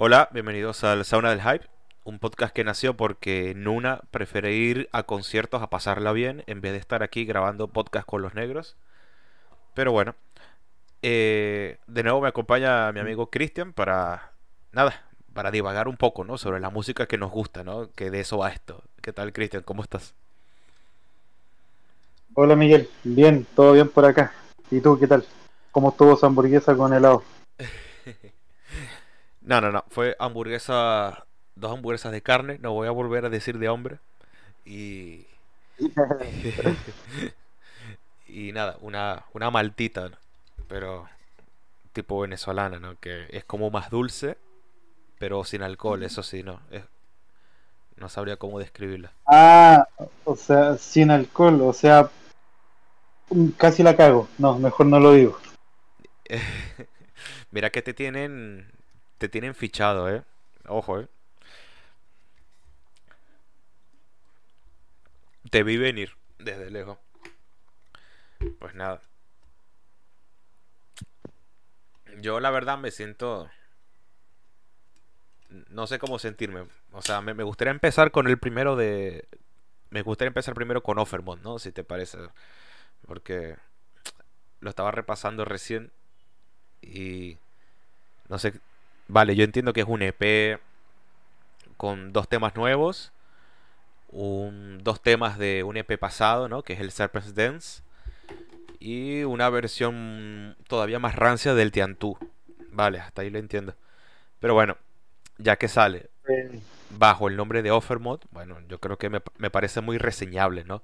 Hola, bienvenidos al Sauna del Hype, un podcast que nació porque Nuna prefiere ir a conciertos a pasarla bien en vez de estar aquí grabando podcast con los negros. Pero bueno, eh, de nuevo me acompaña mi amigo Cristian para, nada, para divagar un poco, ¿no? Sobre la música que nos gusta, ¿no? Que de eso va esto. ¿Qué tal, Cristian? ¿Cómo estás? Hola Miguel, bien, todo bien por acá. ¿Y tú qué tal? ¿Cómo estuvo esa hamburguesa con helado? No, no, no. Fue hamburguesa, dos hamburguesas de carne. No voy a volver a decir de hombre. Y. y nada, una, una maltita, ¿no? pero tipo venezolana, ¿no? Que es como más dulce, pero sin alcohol, eso sí, ¿no? Es- no sabría cómo describirla. Ah, o sea, sin alcohol, o sea, mm, casi la cago. No, mejor no lo digo. Mira que te tienen, te tienen fichado, ¿eh? Ojo, ¿eh? Te vi venir desde lejos. Pues nada. Yo la verdad me siento... No sé cómo sentirme. O sea, me, me gustaría empezar con el primero de... Me gustaría empezar primero con Offermont, ¿no? Si te parece. Porque lo estaba repasando recién y... No sé... Vale, yo entiendo que es un EP con dos temas nuevos. Un, dos temas de un EP pasado, ¿no? Que es el Serpent's Dance. Y una versión todavía más rancia del Tiantú. Vale, hasta ahí lo entiendo. Pero bueno, ya que sale bajo el nombre de Offermod, bueno, yo creo que me, me parece muy reseñable, ¿no?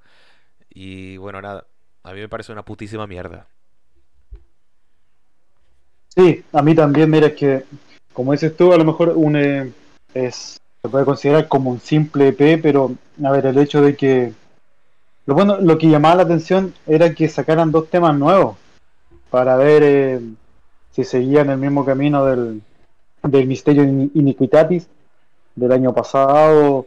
Y bueno, nada, a mí me parece una putísima mierda. sí, a mí también, mira que, como dices tú, a lo mejor un eh, es, se puede considerar como un simple EP, pero a ver, el hecho de que, lo bueno, lo que llamaba la atención era que sacaran dos temas nuevos para ver eh, si seguían el mismo camino del, del Misterio Ini- Iniquitatis del año pasado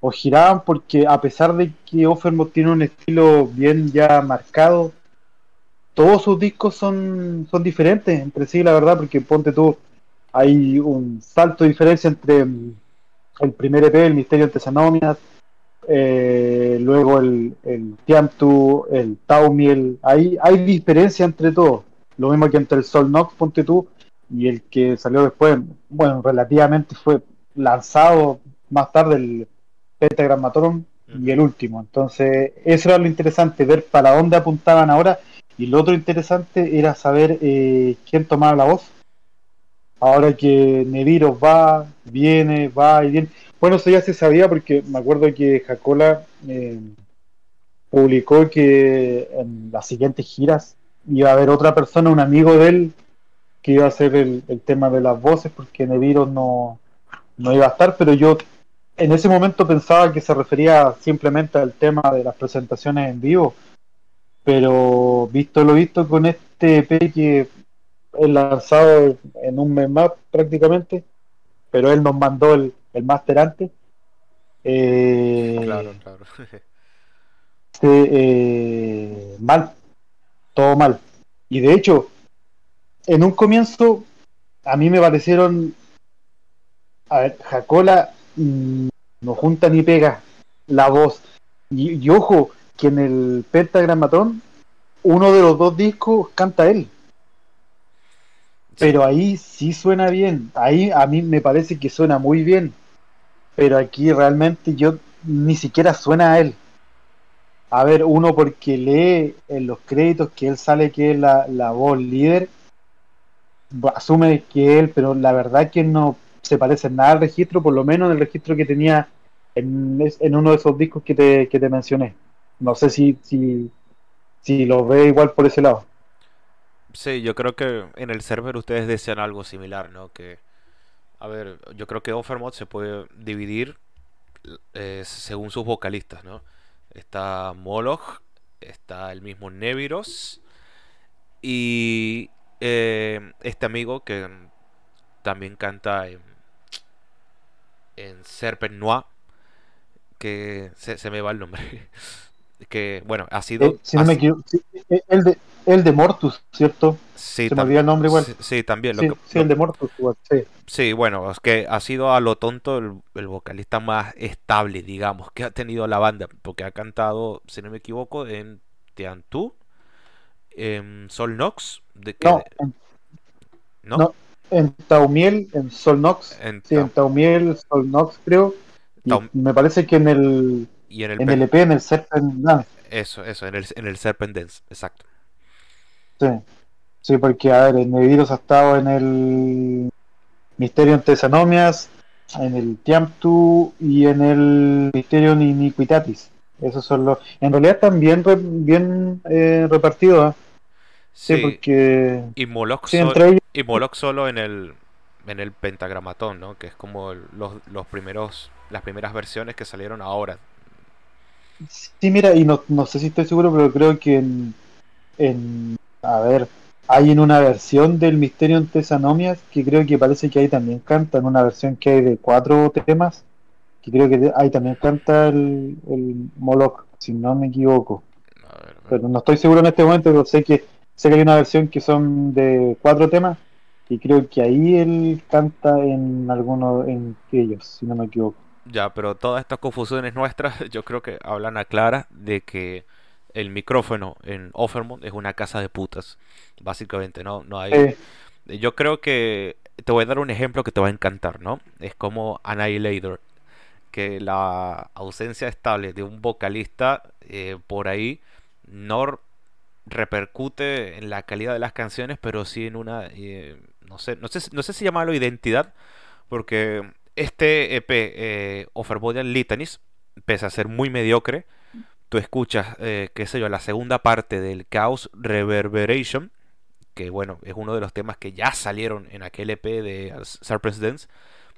o giraban porque a pesar de que Offermod tiene un estilo bien ya marcado, todos sus discos son, son diferentes entre sí, la verdad, porque ponte tú, hay un salto de diferencia entre mm, el primer EP, el Misterio ante Sanomias, eh, luego el, el Tiamtu, el Taumiel, hay, hay diferencia entre todos, lo mismo que entre el Sol Nox, ponte tú, y el que salió después, bueno, relativamente fue lanzado más tarde el Pentagramatron y el último. Entonces, eso era lo interesante, ver para dónde apuntaban ahora. Y lo otro interesante era saber eh, quién tomaba la voz. Ahora que Neviros va, viene, va y viene. Bueno, eso ya se sabía porque me acuerdo que Jacola eh, publicó que en las siguientes giras iba a haber otra persona, un amigo de él, que iba a hacer el, tema de las voces porque Neviros no, no iba a estar, pero yo en ese momento pensaba que se refería simplemente al tema de las presentaciones en vivo, pero visto lo visto con este EP que es lanzado en un mes más prácticamente, pero él nos mandó el, el máster antes. eh, Claro, claro. eh, mal, todo mal. Y de hecho, en un comienzo, a mí me parecieron, a ver, Jacola mm, no junta ni pega la voz. Y, y ojo, que en el Pentagramatón, uno de los dos discos canta él. Pero ahí sí suena bien. Ahí a mí me parece que suena muy bien. Pero aquí realmente yo ni siquiera suena a él. A ver, uno porque lee en los créditos que él sale que es la, la voz líder, asume que él, pero la verdad que no se parece nada al registro, por lo menos en el registro que tenía en, en uno de esos discos que te, que te mencioné. No sé si, si, si lo ve igual por ese lado. Sí, yo creo que en el server ustedes desean algo similar, ¿no? Que, a ver, yo creo que Offermod se puede dividir eh, según sus vocalistas, ¿no? Está Moloch, está el mismo Neviros y eh, este amigo que también canta en, en Serpent Noir, que se, se me va el nombre. Que, bueno, ha sido... Eh, si no me equivoco, eh, el de, el de Mortus, ¿cierto? Sí, Se me olvidó el nombre igual. Sí, sí, también. Lo Sí, que- sí, lo- el de Mortus igual, sí. sí, bueno, es que ha sido a lo tonto el, el vocalista más estable, digamos, que ha tenido la banda, porque ha cantado, si no me equivoco, en Tiantu, en Sol Nox, de que, No, en, ¿no? no. en Taumiel, en Solnox. En Sí, en Tau- Taumiel, Solnox, creo. Y Taum- me parece que en el, y en el, en EP, en el Serpent Dance. eso, eso, en el, en el Serpent Dance, exacto. Sí. Sí, porque, a ver, el Neviros ha estado en el Misterio en Tesanomias, en el Tiamtu y en el Misterio en Iniquitatis. Esos son los. En realidad están bien, re- bien eh, repartidos. ¿eh? Sí, Sí, porque. y Moloch, Sí, sol- entre ellos. y Moloch solo en el en el pentagramatón, ¿no? Que es como los, los primeros las primeras versiones que salieron ahora. Sí, mira, y no, no sé si estoy seguro, pero creo que en, en- a ver, hay en una versión del Misterio en Tesanomias que creo que parece que ahí también canta, en una versión que hay de cuatro temas, que creo que ahí también canta el, el Moloch, si no me equivoco. A ver, Pero no estoy seguro en este momento, pero sé que sé que hay una versión que son de cuatro temas y creo que ahí él canta en alguno en ellos, si no me equivoco. Ya, pero todas estas confusiones nuestras, yo creo que hablan a clara de que el micrófono en Offermont es una casa de putas, básicamente, ¿no? No hay. Yo creo que te voy a dar un ejemplo que te va a encantar, ¿no? Es como Annihilator, que la ausencia estable de un vocalista eh, por ahí no repercute en la calidad de las canciones, pero sí en una, eh, no sé, no sé, si- no sé si llamarlo identidad, porque este EP, eh, Overbodian Litanies, pese a ser muy mediocre, tú escuchas, eh, qué sé yo, la segunda parte del Chaos Reverberation, que bueno, es uno de los temas que ya salieron en aquel EP de Serpent's Dance.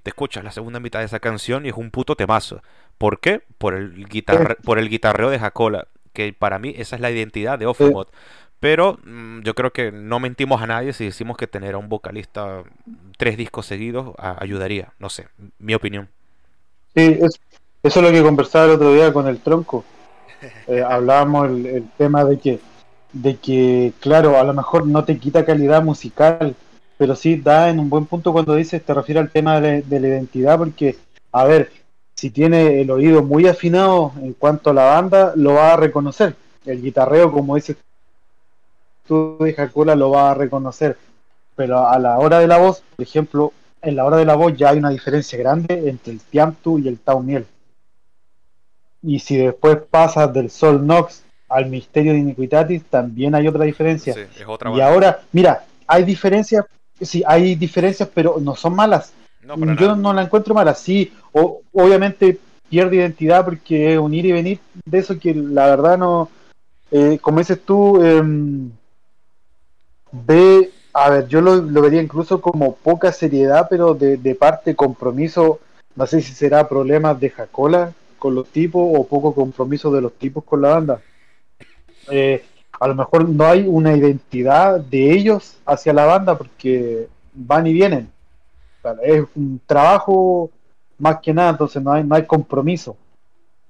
Te escuchas la segunda mitad de esa canción y es un puto temazo. ¿Por qué? Por el, guitarre- por el guitarreo de Jacola, que para mí esa es la identidad de Offermod. Pero mm, yo creo que no mentimos a nadie si decimos que tener a un vocalista tres discos seguidos a- ayudaría. No sé, mi opinión. Sí, es- eso es lo que conversaba el otro día con el tronco. Eh, hablábamos el, tema de que, de que, claro, a lo mejor no te quita calidad musical, pero sí da en un buen punto cuando dices, te refiere al tema de la, de la identidad, porque, a ver, si tiene el oído muy afinado en cuanto a la banda, lo va a reconocer. El guitarreo, como dices tú de Jacola, lo va a reconocer. Pero a la hora de la voz, por ejemplo, en la hora de la voz ya hay una diferencia grande entre el Tiamtu y el Taumiel. Y si después pasas del Sol Nox al Misterio de Iniquitatis, también hay otra diferencia. Sí, es otra y banda. ahora, mira, hay diferencias, sí, hay diferencias, pero no son malas. No, Yo nada. no la encuentro mala. Sí, o- obviamente pierde identidad porque es un ir y venir de eso que la verdad no. eh, como dices tú, em, ve. A ver, yo lo, lo vería incluso como poca seriedad, pero de, de parte compromiso. No sé si será problemas de Jacola con los tipos o poco compromiso de los tipos con la banda. Eh, a lo mejor no hay una identidad de ellos hacia la banda porque van y vienen. Es un trabajo más que nada, entonces no hay, no hay compromiso.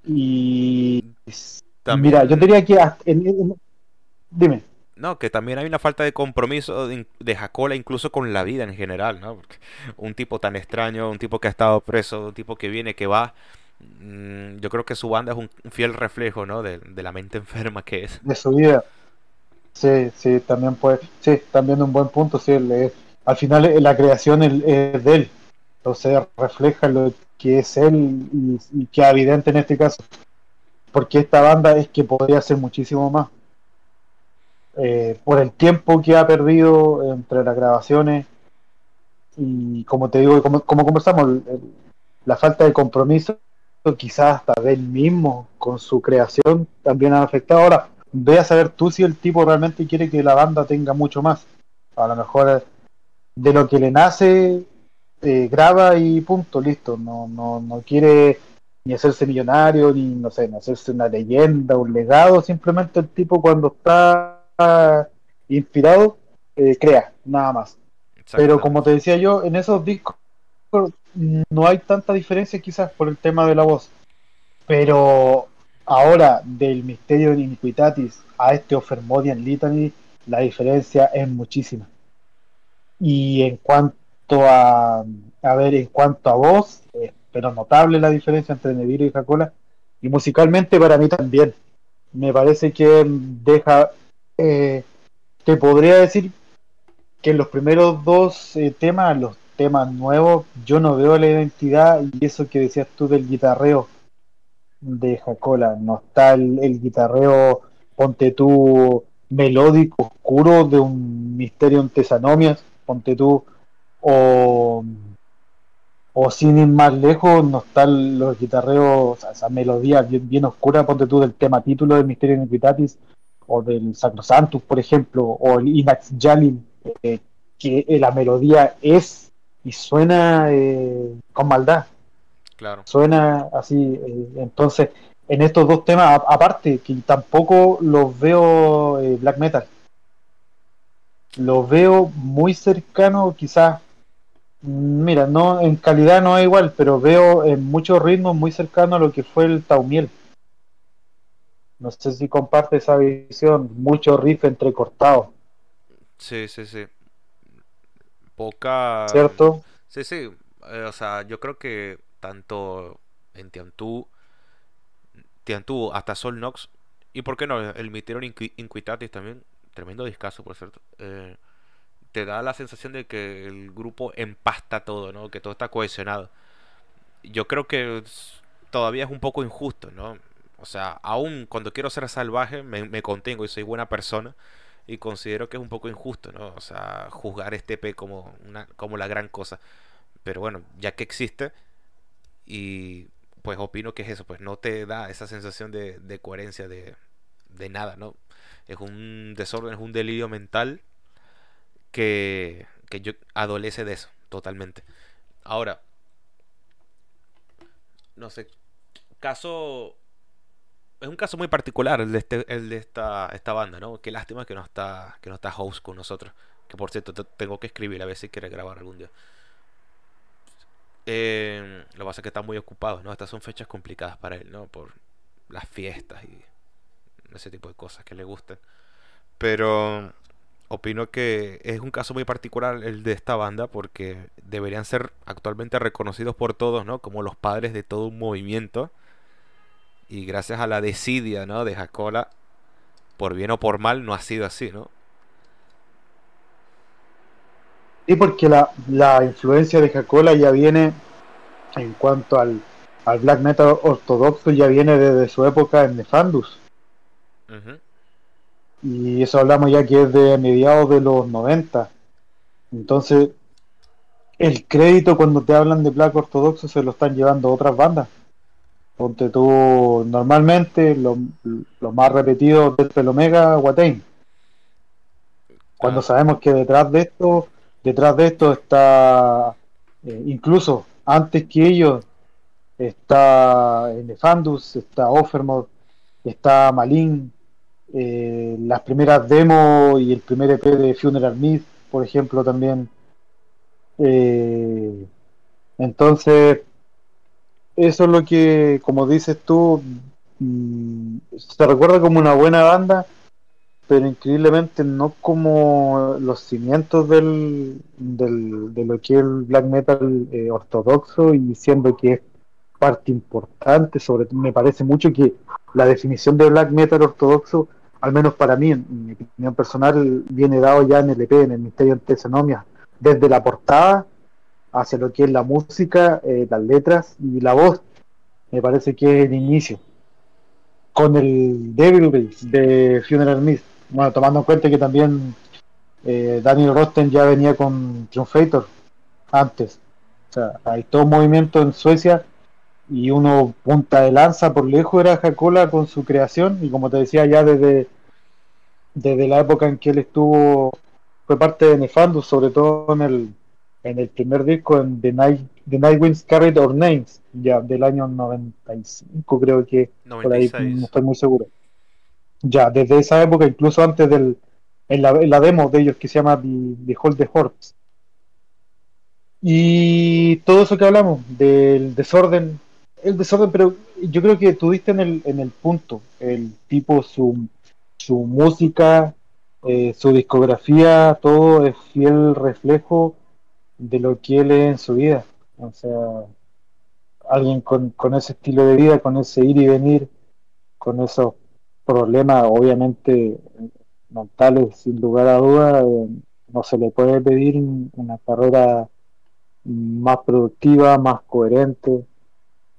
Y También- mira, yo diría que hasta en- en- dime, No, que también hay una falta de compromiso de, de Jacola incluso con la vida en general, ¿no? Porque un tipo tan extraño, un tipo que ha estado preso, un tipo que viene, que va, mm, yo creo que su banda es un, fiel reflejo, ¿no? De, de la mente enferma que es. de su vida. Sí, sí, también puede, sí, también un buen punto, sí, eh, al final eh, la creación el- es de él, entonces refleja lo que es él y, y que es evidente en este caso, porque esta banda es que podría ser muchísimo más. Eh, por el tiempo que ha perdido entre las grabaciones y como te digo, como, como conversamos, la falta de compromiso quizás hasta de él mismo con su creación también ha afectado. Ahora, ve a saber tú si el tipo realmente quiere que la banda tenga mucho más. A lo mejor eh, de lo que le nace, eh, graba y punto, listo. No, no, no quiere ni hacerse millonario, ni no sé, ni hacerse una leyenda, un legado. Simplemente el tipo cuando está inspirado, eh, crea, nada más. Pero como te decía yo, en esos discos no hay tanta diferencia quizás por el tema de la voz. Pero ahora del Misterio de Iniquitatis a este Ofermodian Litany, la diferencia es muchísima. Y en cuanto a, a ver, en cuanto a voz, eh, pero notable la diferencia entre Neville y Jacola. Y musicalmente para mí también. Me parece que deja, eh, te podría decir que los primeros dos eh, temas, los temas nuevos, yo no veo la identidad y eso que decías tú del guitarreo de Jacola. No está el, guitarreo, ponte tú, melódico, oscuro de un misterio en Tesanomias, ponte tú, o, o sin ir más lejos, no están los guitarreos, esa melodía bien, bien oscura, ponte tú del tema título del Misterio Iniquitatis, o del Sacrosantus, por ejemplo, o el Inax Yalin, eh, que la melodía es y suena eh, con maldad. Claro. Suena así. eh, entonces, en estos dos temas, a- aparte, que tampoco los veo eh, black metal. Los veo muy cercano, quizás. mm, Mira, no en calidad no es igual, pero veo en muchos ritmos muy cercano a lo que fue el Taumiel. No sé si comparte esa visión, mucho riff entrecortado, Sí, sí, sí. Poca. ¿cierto? Sí, sí. eh, o sea, yo creo que tanto en Tiantú, Tiantú hasta Sol Nox, y por qué no, el Misterio Inqui- Inquitatis también, tremendo discazo, por cierto. eh, te da la sensación de que el grupo empasta todo, ¿no? Que todo está cohesionado. Yo creo que es- todavía es un poco injusto, ¿no? O sea, aún cuando quiero ser salvaje, me, me contengo y soy buena persona. Y considero que es un poco injusto, ¿no? O sea, juzgar este P como, una, como la gran cosa. Pero bueno, ya que existe, y pues opino que es eso, pues no te da esa sensación de, de coherencia de, de nada, ¿no? Es un desorden, es un delirio mental que, que yo adolece de eso, totalmente. Ahora, no sé, caso es un caso muy particular el de este, el de esta, banda, ¿no? Qué lástima que no está que no está House con nosotros, que por cierto te- tengo que escribir a ver si quiere grabar algún día. Eh, lo que pasa es que está muy ocupado, ¿no? Estas son fechas complicadas para él, ¿no? Por las fiestas y ese tipo de cosas que le gustan. Pero opino que es un caso muy particular el de esta banda porque deberían ser actualmente reconocidos por todos, ¿no? Como los padres de todo un movimiento. Y gracias a la desidia, ¿no? De Jacola, por bien o por mal, no ha sido así, ¿no? Sí, porque la, la influencia de Jacola ya viene en cuanto al, al black metal ortodoxo, ya viene desde su época en Nefandus. Y eso hablamos ya que es de mediados de los 90. Entonces, el crédito cuando te hablan de black ortodoxo se lo están llevando otras bandas. Ponte tú, normalmente lo, lo más repetido es el Omega Watain. Cuando Ah, sabemos que detrás de esto, detrás de esto está, eh, incluso antes que ellos, está Nefandus, está Offermod, está Malin, eh, las primeras demos y el primer EP de Funeral Myth, por ejemplo, también. Eh, entonces, eso es lo que, como dices tú, mm, se recuerda como una buena banda, pero increíblemente no como los cimientos del, del- de lo que es el black metal eh, ortodoxo y siendo que es parte importante, sobre me parece mucho que la definición de black metal ortodoxo, al menos para mí, en, mi opinión personal, viene dado ya en el EP, en el Misterio Tesanomia, desde la portada hacia lo que es la música, eh, las letras y la voz, me parece que es el inicio con el Devil Race de Funeral Mist. Bueno, tomando en cuenta que también eh, Daniel Rosten ya venía con Triumphator antes. O sea, hay todo un movimiento en Suecia y uno punta de lanza por lejos era Jacola con su creación y como te decía ya desde, desde la época en que él estuvo, fue parte de Nefandus, sobre todo en el, en el primer disco en The Night, The Night Winds Carried Our Names, ya del año 95 creo que por ahí no 96. estoy muy seguro. Ya, desde esa época, incluso antes del, en la, en la demo de ellos que se llama The, The Hold the. Y todo eso que hablamos, del desorden, el desorden, pero yo creo que tú diste en el, en el punto, el tipo, su, su música eh, su discografía, todo es fiel reflejo de lo que él es en su vida. O sea, alguien con, con ese estilo de vida, con ese ir y venir, con esos problemas obviamente mentales, sin lugar a dudas, eh, no se le puede pedir una carrera más productiva, más coherente,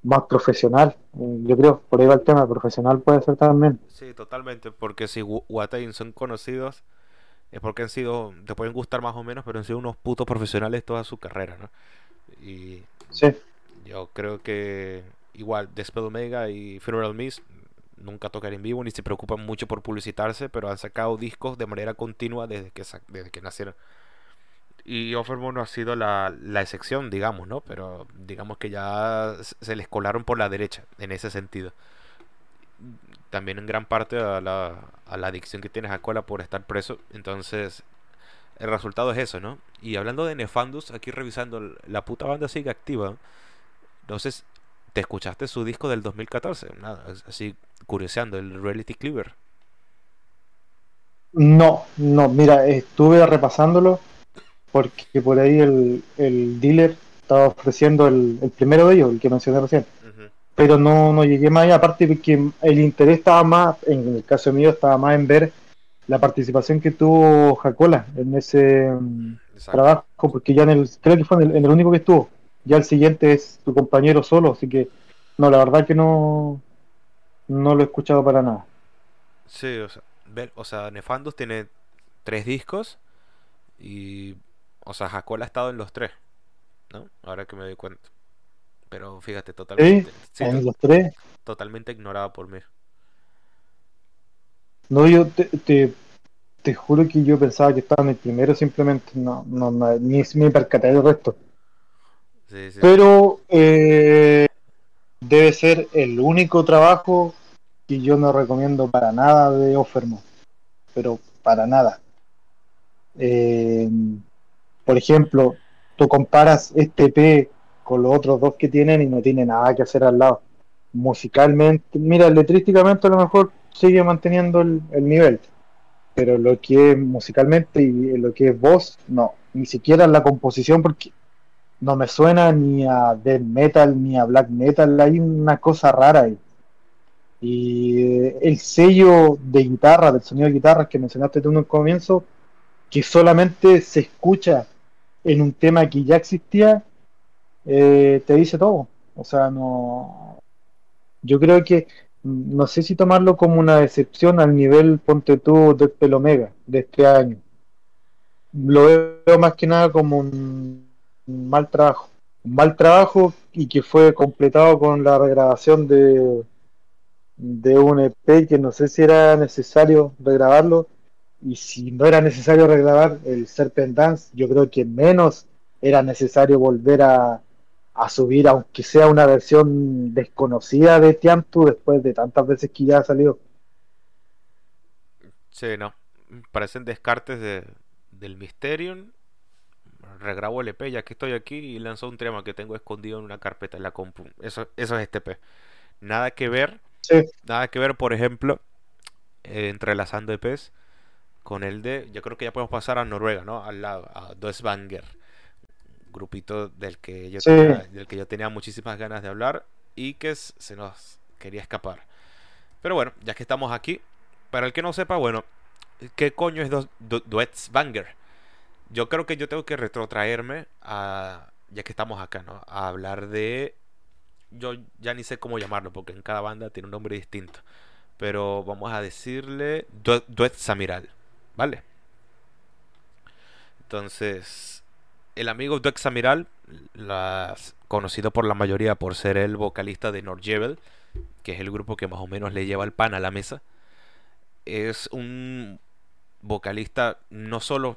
más profesional. Eh, yo creo, por ahí va el tema, profesional puede ser también. Sí, totalmente, porque si Watain son conocidos, es porque han sido, te pueden gustar más o menos, pero han sido unos putos profesionales toda su carrera, ¿no? Y sí. yo creo que igual Desped Omega y Funeral Mist nunca tocan en vivo ni se preocupan mucho por publicitarse, pero han sacado discos de manera continua desde que, desde que nacieron. Y Offermore ha sido la, la, excepción, digamos, ¿no? Pero digamos que ya se les colaron por la derecha, en ese sentido. También en gran parte a la, adicción que tienes a cola por estar preso. Entonces, el resultado es eso, ¿no? Y hablando de Nefandus, aquí revisando, la puta banda sigue activa. Entonces, ¿te escuchaste su disco del 2014? Nada, así curioseando, el Reality Cleaver. No, no, mira, estuve repasándolo porque por ahí el, el dealer estaba ofreciendo el, el, primero de ellos, el que mencioné recién. Pero no, no llegué más allá, aparte porque el interés estaba más, en el caso mío, estaba más en ver la participación que tuvo Jacola en ese mm, trabajo, porque ya en el, creo que fue en el, único que estuvo. Ya el siguiente es tu compañero solo, así que no, la verdad que no, no lo he escuchado para nada. Sí, o sea, o sea Nefandos tiene tres discos y o sea, Jacola ha estado en los tres, ¿no? Ahora que me doy cuenta. Pero fíjate, totalmente. Sí, en los tres. Totalmente ignorada por mí. No, yo te, te, te, juro que yo pensaba que estaba en el primero, simplemente no, no, ni me percaté del resto. Sí, sí. Pero eh, debe ser el único trabajo que yo no recomiendo para nada de Offermo. Pero para nada. Eh, por ejemplo, tú comparas este P con los otros dos que tienen y no tiene nada que hacer al lado. Musicalmente, mira, letrísticamente a lo mejor sigue manteniendo el, nivel, pero lo que es musicalmente y lo que es voz, no, ni siquiera la composición, porque no me suena ni a death metal ni a black metal, hay una cosa rara ahí. Y el sello de guitarra, del sonido de guitarra que mencionaste tú en un comienzo, que solamente se escucha en un tema que ya existía, eh, te dice todo. O sea, no. Yo creo que no sé si tomarlo como una decepción al nivel, ponte tú, de Pelomega de este año. Lo veo más que nada como un, mal trabajo. Un mal trabajo y que fue completado con la regrabación de, de un EP que no sé si era necesario regrabarlo y si no era necesario regrabar el Serpent Dance, yo creo que menos era necesario volver a, a subir, aunque sea una versión desconocida de Tiantu después de tantas veces que ya ha salido. Sí, no. Parecen descartes de, del Mysterium. Regrabo el EP ya que estoy aquí y lanzó un tema que tengo escondido en una carpeta en la compu. Eso, eso es este EP. Nada que ver. Nada que ver, por ejemplo, eh, entrelazando EPs con el de, yo creo que ya podemos pasar a Noruega, ¿no? Al lado, a Doesbanger, grupito del que yo tenía, del que yo tenía muchísimas ganas de hablar y que se nos quería escapar. Pero bueno, ya que estamos aquí, para el que no sepa, bueno, ¿qué coño es Doesbanger? Yo creo que yo tengo que retrotraerme a, ya que estamos acá, ¿no? A hablar de, yo ya ni sé cómo llamarlo, porque en cada banda tiene un nombre distinto. Pero vamos a decirle Duet Samiral. ¿Vale? Entonces, el amigo Dex Amiral, conocido por la mayoría por ser el vocalista de Norjebel, que es el grupo que más o menos le lleva el pan a la mesa, es un vocalista no solo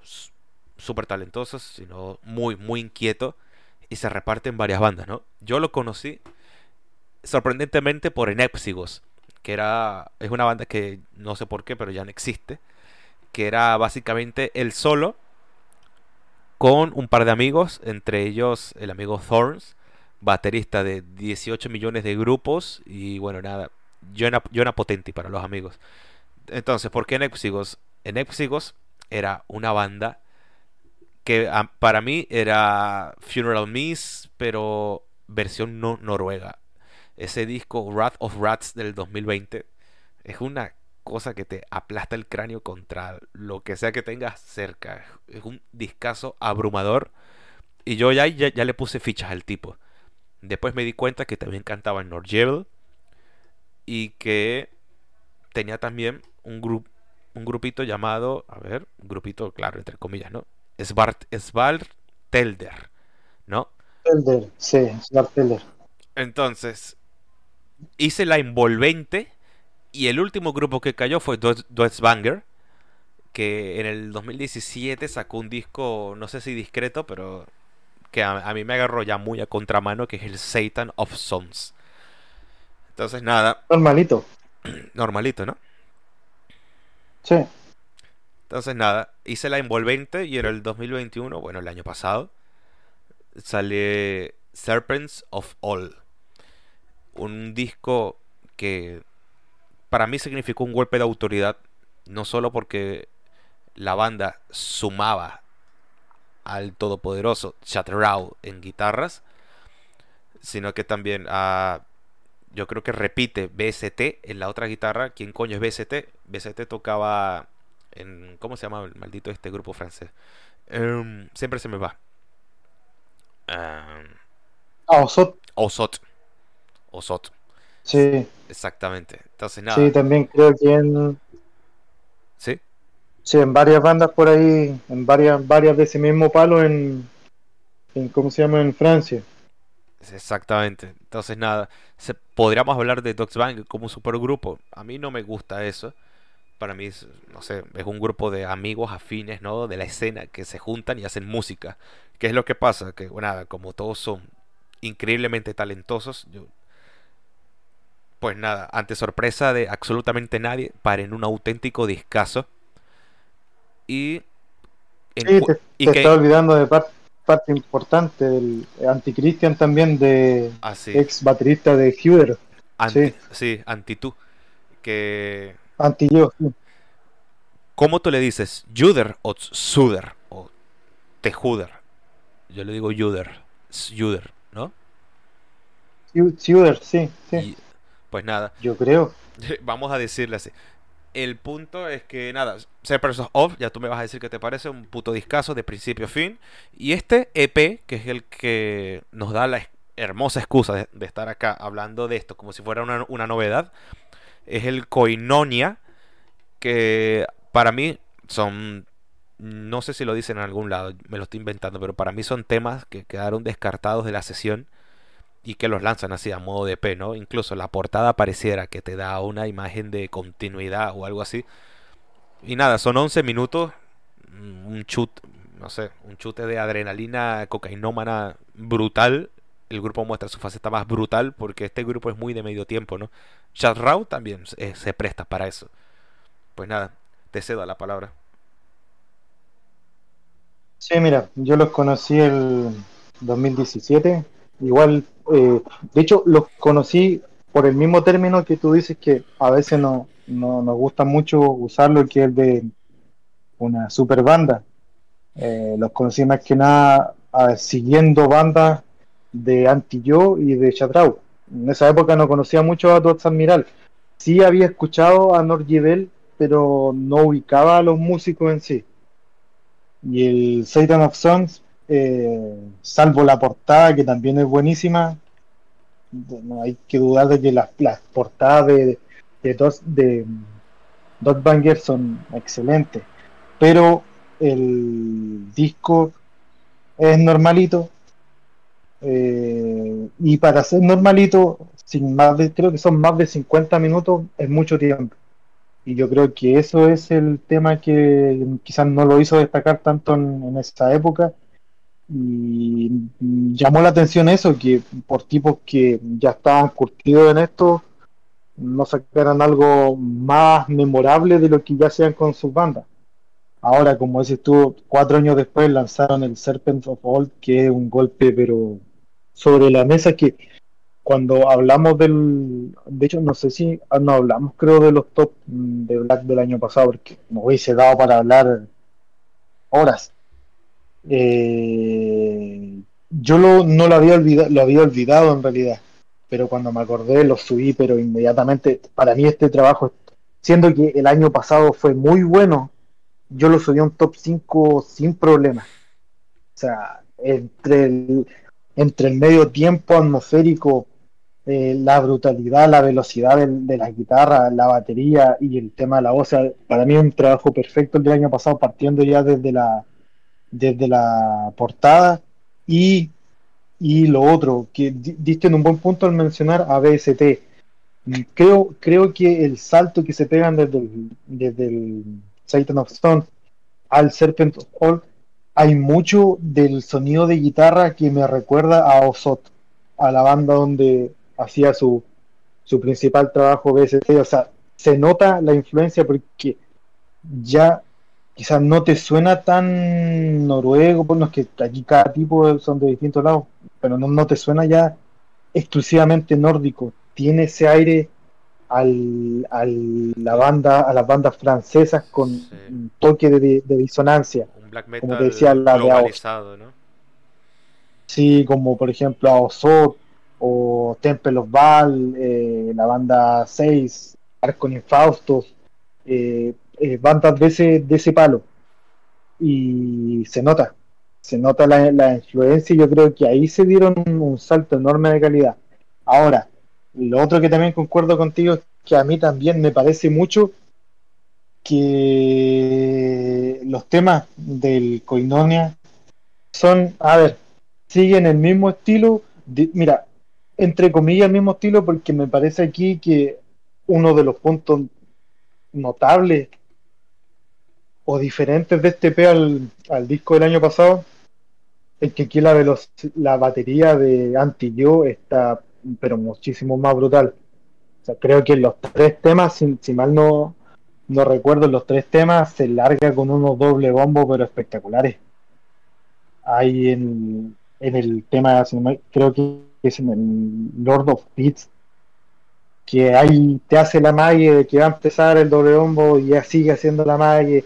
súper talentoso, sino muy, muy inquieto y se reparte en varias bandas, ¿no? Yo lo conocí sorprendentemente por Enepsigos, que era, es una banda que no sé por qué, pero ya no existe que era básicamente el solo con un par de amigos, entre ellos el amigo Thorns, baterista de 18 millones de grupos y bueno, nada, Jonah, Potenti para los amigos. Entonces, ¿por qué Nepsigos? en Exigos era una banda que ah, para mí era Funeral Miss, pero versión no noruega. Ese disco Wrath of Rats del 2020 es una cosa que te aplasta el cráneo contra lo que sea que tengas cerca. Es un discazo abrumador. Y yo ya, ya, le puse fichas al tipo. Después me di cuenta que también cantaba en Norgevel. Y que tenía también un, grupo un grupito llamado, a ver, un grupito, claro, entre comillas, ¿no? Svart, Telder, ¿no? Telder, sí, Telder. Entonces, hice la envolvente y el último grupo que cayó fue Banger que en el 2017 sacó un disco, no sé si discreto, pero que a, mí me agarró ya muy a contramano, que es el Satan of Sons. Entonces, nada. Normalito. Normalito, ¿no? Sí. Entonces, nada, hice la envolvente y en el 2021, bueno, el año pasado, sale Serpents of All. Un disco que para mí significó un golpe de autoridad, no solo porque la banda sumaba al todopoderoso Chatterau en guitarras, sino que también a, ah, yo creo que repite BST en la otra guitarra. ¿Quién coño es BST? BST tocaba en, ¿cómo se llama el maldito este grupo francés? Em, siempre se me va. Um, Osot. Osot. Osot. Sí. Exactamente. Entonces, nada. Sí, también creo que en. ¿Sí? Sí, en varias bandas por ahí, en varias, varias de ese mismo palo en, en ¿cómo se llama? En Francia. Exactamente. Entonces, nada, se, podríamos hablar de Dogs Bang como un supergrupo. A mí no me gusta eso. Para mí, es, no sé, es un grupo de amigos afines, ¿no? De la escena que se juntan y hacen música. ¿Qué es lo que pasa? Que, bueno, como todos son increíblemente talentosos, yo pues nada, ante sorpresa de absolutamente nadie, para en un auténtico discazo. Y. sí, te, está olvidando de parte, importante, del Anticristian también, de ex baterista de Huder. sí. sí, anti tú. Que. Anti yo. ¿Cómo tú le dices? ¿Juder o Suder? O Tejuder. Yo le digo Juder. Juder, ¿no? Juder, sí, sí. Pues nada. Yo creo. Vamos a decirle así. El punto es que, nada, Serpents of, ya tú me vas a decir que te parece un puto discazo de principio a fin. Y este EP, que es el que nos da la hermosa excusa de, estar acá hablando de esto como si fuera una, una novedad, es el Koinonia, que para mí son no sé si lo dicen en algún lado, me lo estoy inventando, pero para mí son temas que quedaron descartados de la sesión y que los lanzan así a modo de P, ¿no? Incluso la portada pareciera que te da una imagen de continuidad o algo así. Y nada, son 11 minutos, mm, un chute, no sé, un chute de adrenalina cocainómana brutal. El grupo muestra su faceta más brutal porque este grupo es muy de medio tiempo, ¿no? Chad también eh, se presta para eso. Pues nada, te cedo la palabra. Sí, mira, yo los conocí el 2017 Igual, eh, de hecho, los conocí por el mismo término que tú dices que a veces no, no nos gusta mucho usarlo, que es de una super banda. Eh, los conocí más que nada siguiendo bandas de Anti-Yo y de Chatrau. En esa época no conocía mucho a Todd Admiral. Sí había escuchado a Norgivel, pero no ubicaba a los músicos en sí. Y el Satan of Songs eh, salvo la portada que también es buenísima. No hay que dudar de que las, portadas de, de, dos, de Dot Banger son excelentes, pero el disco es normalito. Eh, y para ser normalito, sin más de, creo que son más de 50 minutos, es mucho tiempo. Y yo creo que eso es el tema que quizás no lo hizo destacar tanto en, en esa época y llamó la atención eso, que por tipos que ya estaban curtidos en esto, no sacaran algo más memorable de lo que ya sean con sus bandas. Ahora, como dices tú, cuatro años después lanzaron el Serpent of Old, que es un golpe, pero sobre la mesa que cuando hablamos del. De hecho, no sé si ah, no hablamos, creo, de los top de Black del año pasado, porque me hubiese dado para hablar horas. Eh, yo lo, no lo había, olvidado, lo había olvidado en realidad, pero cuando me acordé lo subí, pero inmediatamente, para mí este trabajo, siendo que el año pasado fue muy bueno, yo lo subí a un top 5 sin problema. O sea, entre el, entre el medio tiempo atmosférico, eh, la brutalidad, la velocidad de, la guitarra, la batería y el tema de la voz, para mí es un trabajo perfecto el del año pasado, partiendo ya desde la, desde la portada y, y lo otro, que diste en un buen punto al mencionar a BST. Creo, creo que el salto que se pegan desde el, desde el Satan of Stone al Serpent of All, hay mucho del sonido de guitarra que me recuerda a Ozot, a la banda donde hacía su, su principal trabajo BST. O sea, se nota la influencia porque ya quizás no te suena tan noruego, por los que aquí cada tipo son de distintos lados, pero no, no te suena ya exclusivamente nórdico. Tiene ese aire al, al, la banda, a las bandas francesas con un toque de, disonancia. Un black metal como decía la globalizado, ¿no? Sí, como por ejemplo a Osot o Temple of Baal, eh, la banda 6, Arcon Infaustos, eh, eh, bandas de ese, de ese palo. Y se nota, se nota la, la influencia y yo creo que ahí se dieron un salto enorme de calidad. Ahora, lo otro que también concuerdo contigo es que a mí también me parece mucho que los temas del Coinonia son, a ver, siguen el mismo estilo. mira, entre comillas, el mismo estilo, porque me parece aquí que uno de los puntos notables o diferentes de este P al, disco del año pasado es que aquí la, la batería de Anti-Yo está pero muchísimo más brutal. O sea, creo que en los tres temas, si, mal no, no recuerdo, en los tres temas se larga con unos doble bombos, pero espectaculares. Hay en, en el tema, creo que es en el Lord of Beats, que ahí te hace la magia de que va a empezar el doble bombo y ya sigue haciendo la magia,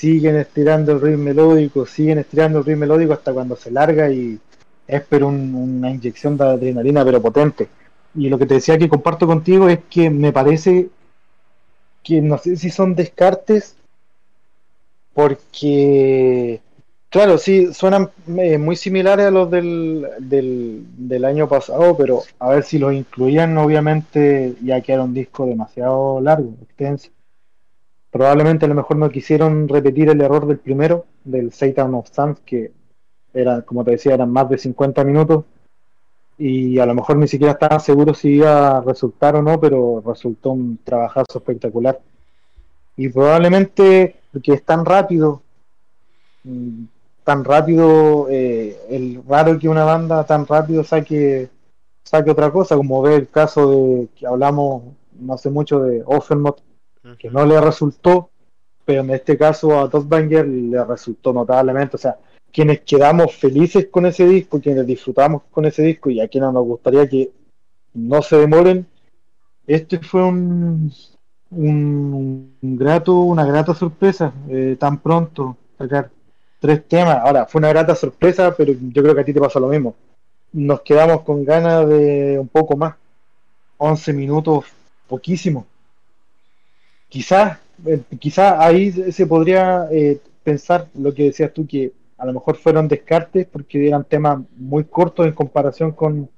siguen estirando el ritmo melódico, siguen estirando el ritmo melódico hasta cuando se larga y es pero una inyección de adrenalina pero potente. Y lo que te decía que comparto contigo es que me parece que no sé si son descartes porque claro, sí, suenan eh, muy similares a los del, del, del, año pasado, pero a ver si los incluían, obviamente ya que era un disco demasiado largo, extenso. Probablemente a lo mejor no quisieron repetir el error del primero, del Satan of Suns, que era, como te decía, eran más de 50 minutos y a lo mejor ni siquiera estaban seguros si iba a resultar o no, pero resultó un trabajazo espectacular. Y probablemente, porque es tan rápido, mm, tan rápido, eh, el raro que una banda tan rápido saque, saque otra cosa, como ve el caso de que hablamos no hace mucho de Offermot, que no le resultó, pero en este caso a Banger le resultó notablemente, o sea, quienes quedamos felices con ese disco, quienes disfrutamos con ese disco y a quienes nos gustaría que no se demoren, este fue un, un, grato, una grata sorpresa eh, tan pronto sacar tres temas. Ahora, fue una grata sorpresa, pero yo creo que a ti te pasa lo mismo. Nos quedamos con ganas de un poco más. 11 minutos, poquísimo. Quizás, eh, quizás ahí se podría eh, pensar lo que decías tú, que a lo mejor fueron descartes porque eran temas muy cortos en comparación con,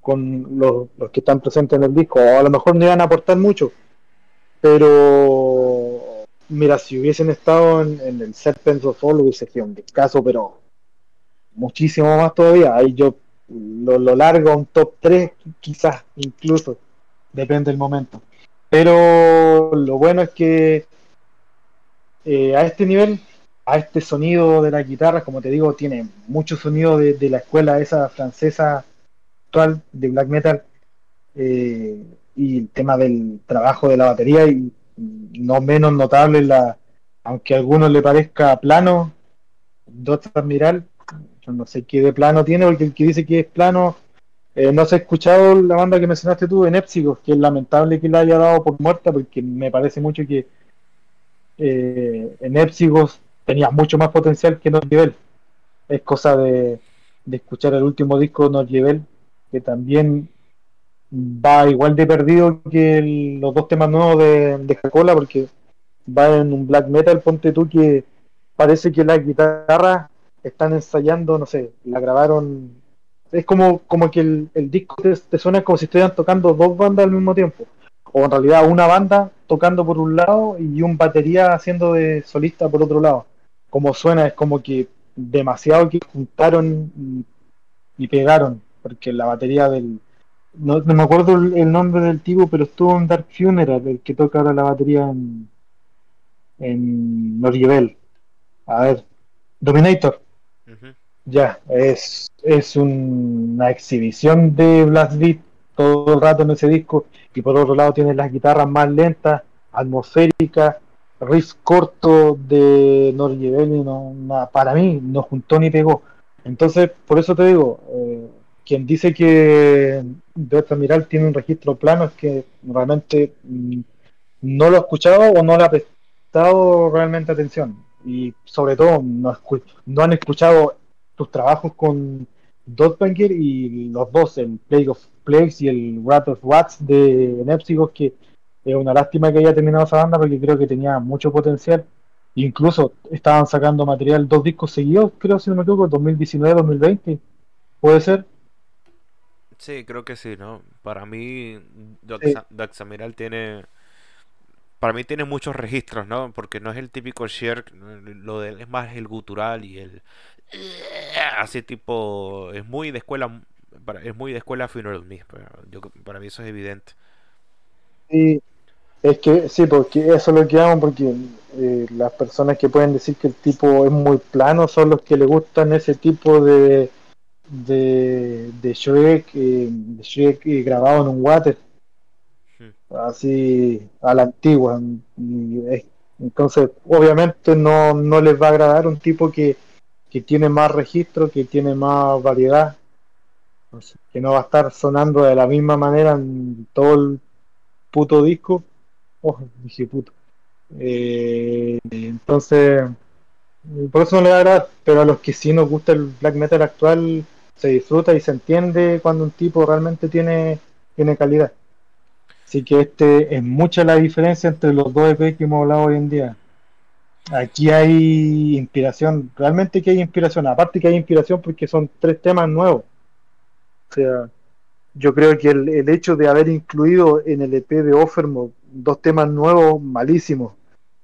con los, que están presentes en el disco, o a lo mejor no iban a aportar mucho, pero mira, si hubiesen estado en, el Serpent of All hubiese sido un descaso, pero muchísimo más todavía, ahí yo lo, lo largo un top 3, quizás incluso, depende del momento. Pero lo bueno es que eh, a este nivel a este sonido de la guitarra, como te digo, tiene mucho sonido de, la escuela esa francesa actual de black metal eh, y el tema del trabajo de la batería y no menos notable la aunque a algunos le parezca plano Dot Admiral yo no sé qué de plano tiene porque el que dice que es plano Eh, no has escuchado la banda que mencionaste tú, en Epsigos, que es lamentable que la haya dado por muerta, porque me parece mucho que eh, en tenía mucho más potencial que No Nivel. Es cosa de, de escuchar el último disco de No Nivel, que también va igual de perdido que los dos temas nuevos de, de Jacola, porque va en un black metal, ponte tú que parece que las guitarras están ensayando, no sé, la grabaron. Es como, como que el, el disco te, suena como si estuvieran tocando dos bandas al mismo tiempo. O en realidad una banda tocando por un lado y un batería haciendo de solista por otro lado. Como suena, es como que demasiado que juntaron y, pegaron, porque la batería del, no, no me acuerdo el, nombre del tipo, pero estuvo en Dark Funeral, el que toca ahora la batería en, en Norrivel. A ver, Dominator, Ujú. Ya, es, es un- una exhibición de Blast Beat todo el rato en ese disco. Y por otro lado, tiene las guitarras más lentas, atmosféricas, riffs cortos de Norrivel. Y no, na- para mí, no juntó ni pegó. Entonces, por eso te digo, eh, quien dice que Death Admiral tiene un registro plano es que realmente mm, no lo ha escuchado o no le ha prestado realmente atención. Y sobre todo, no, no han escuchado tus trabajos con Dotbanger y los dos, el Plague of Plagues y el Wrath of Wats de Nepsigos, que es una lástima que haya terminado esa banda porque creo que tenía mucho potencial. Incluso estaban sacando material, dos discos seguidos, creo, si no me equivoco, 2019-2020, puede ser. Sí, creo que sí, ¿no? Para mí, Sí, Daxamiral tiene. Para mí tiene muchos registros, ¿no? Porque no es el típico Sherk, ¿no? lo de él es más el gutural y el. Así tipo. Es muy de escuela. Es muy de escuela Funeral Me. yo, para mí eso es evidente. sí, Es que sí, porque eso es lo que hago, porque eh, las personas que pueden decir que el tipo es muy plano son los que le gustan ese tipo de de, de Shrek, eh, de Shrek eh, grabado en un water, Hmm. así a la antigua. Es- entonces, obviamente no, no les va a agradar un tipo que, que tiene más registro, que tiene más variedad, que no va a estar sonando de la misma manera en todo el puto disco. Oh, dije puto. Eh, entonces, por eso no le va a agradar, pero a los que sí nos gusta el black metal actual, se disfruta y se entiende cuando un tipo realmente tiene, tiene calidad. Así que este es mucha la diferencia entre los dos EP que hemos hablado hoy en día. Aquí hay inspiración, realmente que hay inspiración, aparte que hay inspiración porque son tres temas nuevos. O sea, yo creo que el, el hecho de haber incluido en el EP de Offermode dos temas nuevos malísimos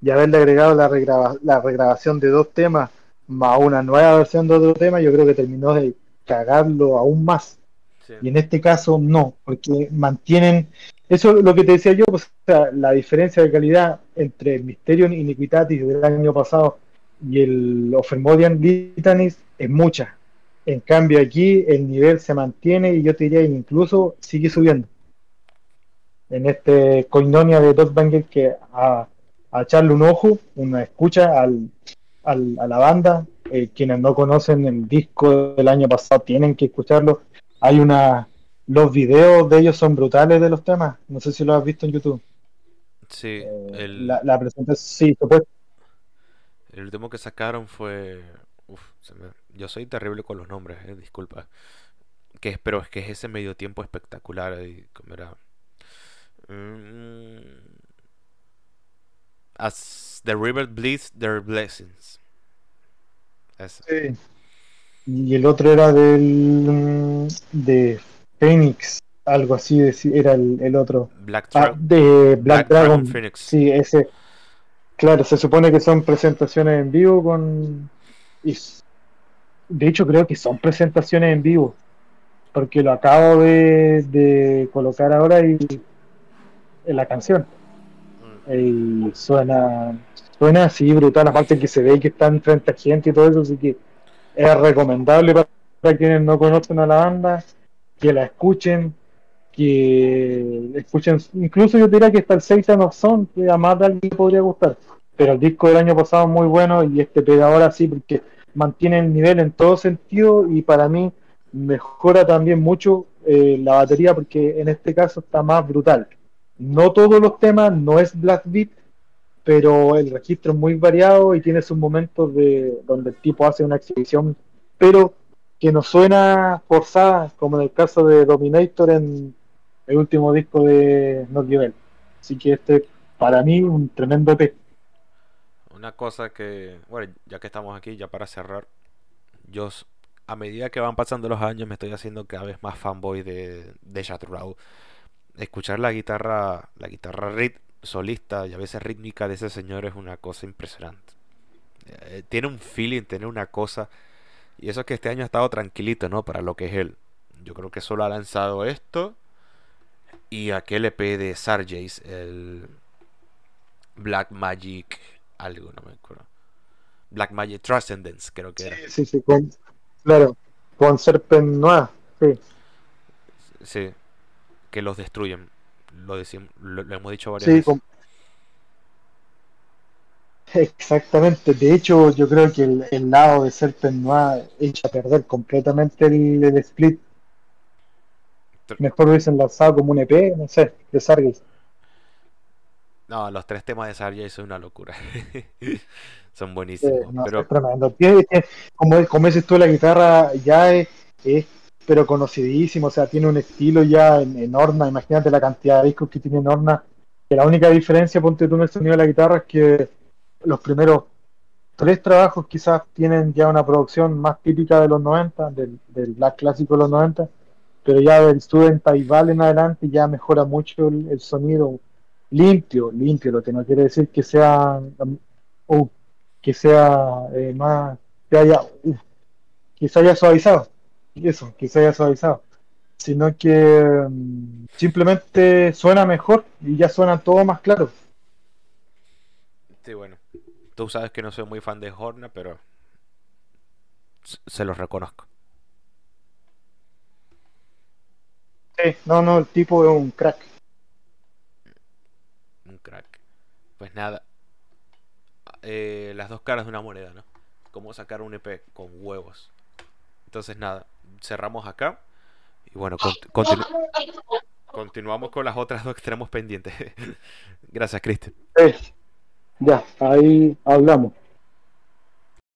y haberle agregado la, regrabación de dos temas más una nueva versión de otro tema, yo creo que terminó de cagarlo aún más. Sí. Y en este caso no, porque mantienen, eso es lo que te decía yo, pues, o sea, la diferencia de calidad entre el Iniquitatis del año pasado y el Offermodian Litanies es mucha. En cambio aquí el nivel se mantiene y yo te diría incluso sigue subiendo. En este Coinonia de Dotbanger que a, a echarle un ojo, una escucha al, al- a la banda. Eh, quienes no conocen el disco del año pasado tienen que escucharlo. Hay una... Los videos de ellos son brutales de los temas. No sé si lo has visto en YouTube. Sí, Eh, el, la, la presentación, sí, puede- el último que sacaron fue. Uf, se me- yo soy terrible con los nombres, eh, disculpa. Que es, pero es que es ese medio tiempo espectacular. Y, ¿cómo era? Mm, As the river bleeds their blessings. Eso. sí. Y el otro era del de Phoenix, algo así, deci- era el, el otro. Black Ah, de Black, Black Dragon. Dragon Phoenix. Sí, ese. Claro, se supone que son presentaciones en vivo con. y de hecho, creo que son presentaciones en vivo. Porque lo acabo de, de colocar ahora y en la canción. Mm. Y suena, suena así brutal, aparte que se ve que están frente a gente y todo eso, así que es recomendable para, para quienes no conocen a la banda, que la escuchen, que escuchen, incluso yo diría que está el Satan of Sound, que a de alguien podría gustar, pero el disco del año pasado es muy bueno y este pega ahora sí, porque mantiene el nivel en todo sentido y para mí mejora también mucho eh, la batería porque en este caso está más brutal. No todos los temas, no es Black Beat, pero el registro es muy variado y tiene sus momentos de donde el tipo hace una exhibición, pero que no suena forzada, como en el caso de Dominator en el último disco de No Given. Así que este, para mí, un tremendo EP. Una cosa que, bueno, ya que estamos aquí, ya para cerrar, yo a medida que van pasando los años me estoy haciendo cada vez más fanboy de, de Shatrao. Escuchar la guitarra, la guitarra rit solista y a veces rítmica de ese señor es una cosa impresionante. Eh, tiene un feeling, tiene una cosa. Y eso es que este año ha estado tranquilito, ¿no? Para lo que es él. Yo creo que solo ha lanzado esto y aquel EP de Sargeys, el Black Magic, algo, no me acuerdo. Black Magic Transcendence, creo que era. Sí, sí, con, claro, con Serpent Noir, sí. Sí, que los destruyen. Lo, decimos, lo, hemos dicho varias sí, veces. Exactamente, de hecho yo creo que el, el lado de Serpent Noir echa a perder completamente el, el split Mejor hubiesen lanzado como un EP, no sé, de Sargis. No, los tres temas de Sargis son una locura. son buenísimos. pero... Es tremendo. como, como dices tú, la guitarra ya es, pero conocidísimo, o sea, tiene un estilo ya en, en Orna. Imagínate la cantidad de discos que tiene en Orna. Que la única diferencia, ponte tú en el sonido de la guitarra, es que los primeros tres trabajos quizás tienen ya una producción más típica de los 90, del, del black clásico de los 90 pero ya del Student Taival en adelante ya mejora mucho el, sonido limpio, limpio, lo que no quiere decir que sea o que sea eh, más que haya que se haya suavizado eso, que se haya suavizado sino que mm, simplemente suena mejor y ya suena todo más claro. Sí bueno tú sabes que no soy muy fan de Horna pero se los reconozco Sí, no, no, el tipo es un crack. Un crack. Pues nada. Eh, las dos caras de una moneda, ¿no? Cómo sacar un EP con huevos. Entonces nada, cerramos acá. Y bueno, continuamos con las otras dos que tenemos pendientes. Gracias, Cristian. Ya, ahí hablamos.